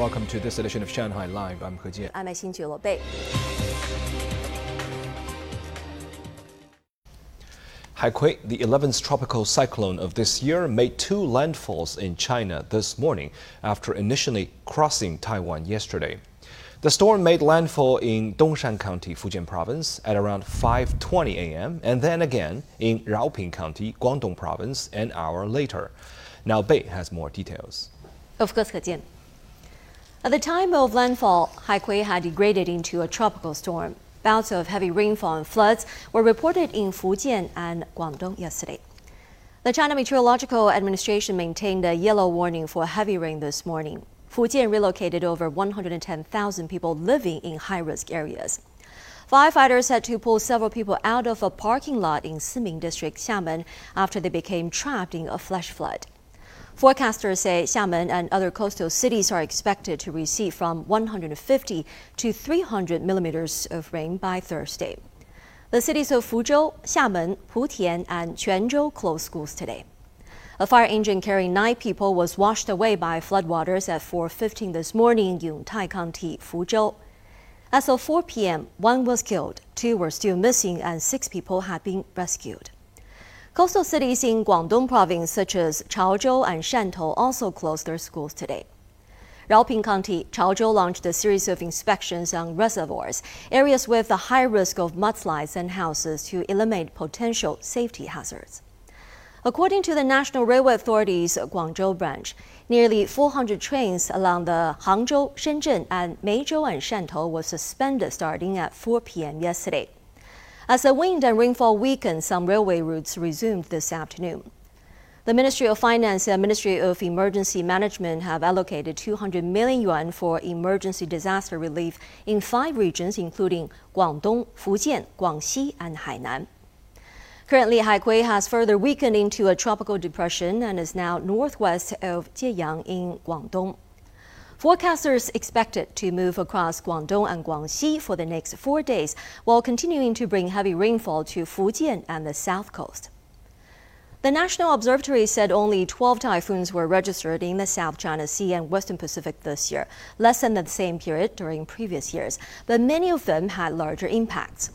Welcome to this edition of Shanghai Live. I'm He Jian. I'm Xin Bei. Haikui, the 11th tropical cyclone of this year, made two landfalls in China this morning after initially crossing Taiwan yesterday. The storm made landfall in Dongshan County, Fujian Province at around 5:20 a.m. and then again in Raoping County, Guangdong Province an hour later. Now Bei has more details. Of course, At the time of landfall, Haikui had degraded into a tropical storm. Bouts of heavy rainfall and floods were reported in Fujian and Guangdong yesterday. The China Meteorological Administration maintained a yellow warning for heavy rain this morning. Fujian relocated over 110,000 people living in high risk areas. Firefighters had to pull several people out of a parking lot in Siming District, Xiamen, after they became trapped in a flash flood. Forecasters say Xiamen and other coastal cities are expected to receive from 150 to 300 millimeters of rain by Thursday. The cities of Fuzhou, Xiamen, Putian, and Quanzhou closed schools today. A fire engine carrying nine people was washed away by floodwaters at 4:15 this morning in Yongtai County, Fuzhou. As of 4 p.m., one was killed, two were still missing, and six people have been rescued. Coastal cities in Guangdong province such as Chaozhou and Shantou also closed their schools today. Raoping County, Chaozhou launched a series of inspections on reservoirs, areas with a high risk of mudslides and houses to eliminate potential safety hazards. According to the National Railway Authority's Guangzhou branch, nearly 400 trains along the Hangzhou, Shenzhen, and Meizhou and Shantou were suspended starting at 4 p.m. yesterday. As the wind and rainfall weakened, some railway routes resumed this afternoon. The Ministry of Finance and Ministry of Emergency Management have allocated 200 million yuan for emergency disaster relief in five regions, including Guangdong, Fujian, Guangxi, and Hainan. Currently, Haikui has further weakened into a tropical depression and is now northwest of Jieyang in Guangdong. Forecasters expect it to move across Guangdong and Guangxi for the next four days, while continuing to bring heavy rainfall to Fujian and the south coast. The National Observatory said only 12 typhoons were registered in the South China Sea and Western Pacific this year, less than the same period during previous years, but many of them had larger impacts.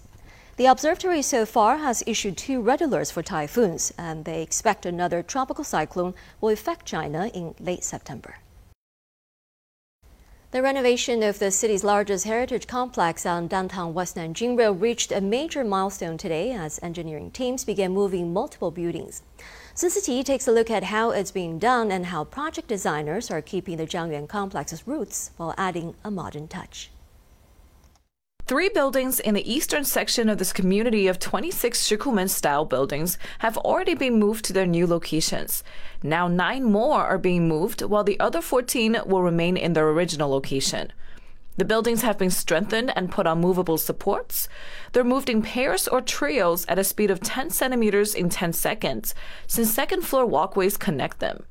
The observatory so far has issued two red alerts for typhoons, and they expect another tropical cyclone will affect China in late September. The renovation of the city's largest heritage complex on downtown West Nanjing Road reached a major milestone today as engineering teams began moving multiple buildings. Siqi takes a look at how it's being done and how project designers are keeping the Zhangyuan complex's roots while adding a modern touch. Three buildings in the eastern section of this community of 26 Shikumen style buildings have already been moved to their new locations. Now, nine more are being moved, while the other 14 will remain in their original location. The buildings have been strengthened and put on movable supports. They're moved in pairs or trios at a speed of 10 centimeters in 10 seconds, since second floor walkways connect them.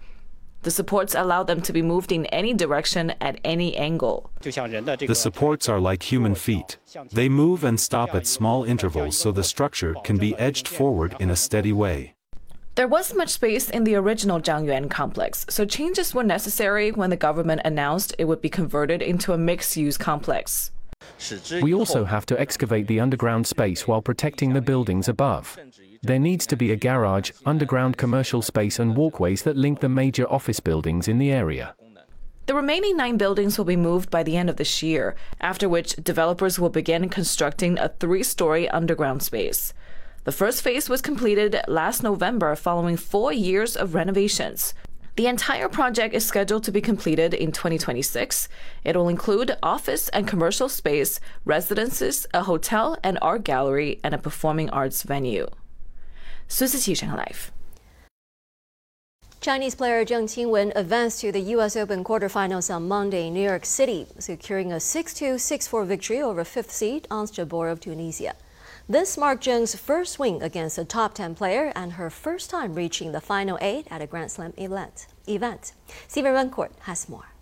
The supports allow them to be moved in any direction at any angle. The supports are like human feet. They move and stop at small intervals so the structure can be edged forward in a steady way. There wasn't much space in the original Zhangyuan complex, so changes were necessary when the government announced it would be converted into a mixed use complex. We also have to excavate the underground space while protecting the buildings above. There needs to be a garage, underground commercial space and walkways that link the major office buildings in the area. The remaining nine buildings will be moved by the end of this year, after which developers will begin constructing a three story underground space. The first phase was completed last November following four years of renovations. The entire project is scheduled to be completed in 2026. It'll include office and commercial space, residences, a hotel, an art gallery, and a performing arts venue. 苏思琪 Shanghai Live. Chinese player Zheng Qinwen advanced to the U.S. Open quarterfinals on Monday in New York City, securing a 6-2, 6-4 victory over fifth seed Ons of Tunisia. This marked Zheng's first win against a top 10 player and her first time reaching the final eight at a Grand Slam event. event. Stephen Rancourt has more.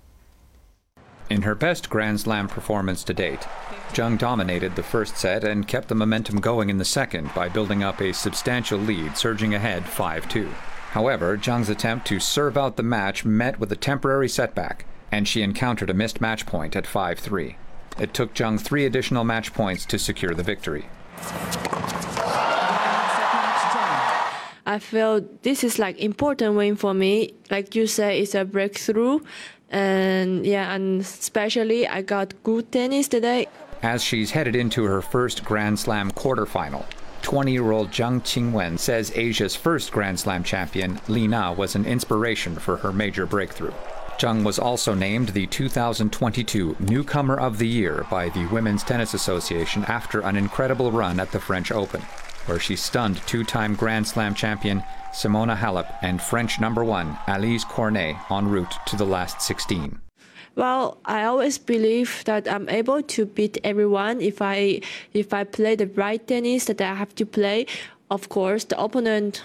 In her best Grand Slam performance to date, Zheng dominated the first set and kept the momentum going in the second by building up a substantial lead, surging ahead 5 2. However, Zheng's attempt to serve out the match met with a temporary setback and she encountered a missed match point at 5 3. It took Zheng three additional match points to secure the victory. I feel this is like important win for me. Like you say, it's a breakthrough, and yeah, and especially I got good tennis today. As she's headed into her first Grand Slam quarterfinal, 20-year-old Zheng Qinwen says Asia's first Grand Slam champion, Li Na, was an inspiration for her major breakthrough. Zheng was also named the 2022 Newcomer of the Year by the Women's Tennis Association after an incredible run at the French Open, where she stunned two-time Grand Slam champion Simona Halep and French number one Alizé Cornet en route to the last 16. Well, I always believe that I'm able to beat everyone if I if I play the right tennis that I have to play. Of course, the opponent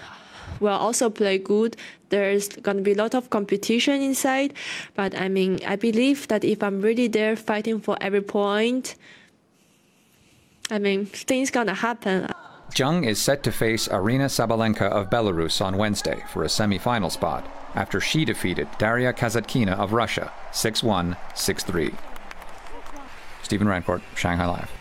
will also play good. There's going to be a lot of competition inside, but I mean, I believe that if I'm really there fighting for every point, I mean, things gonna happen. Zheng is set to face Arina Sabalenka of Belarus on Wednesday for a semi-final spot after she defeated Daria Kasatkina of Russia 6-1, 6-3. Stephen Rancourt, Shanghai Live.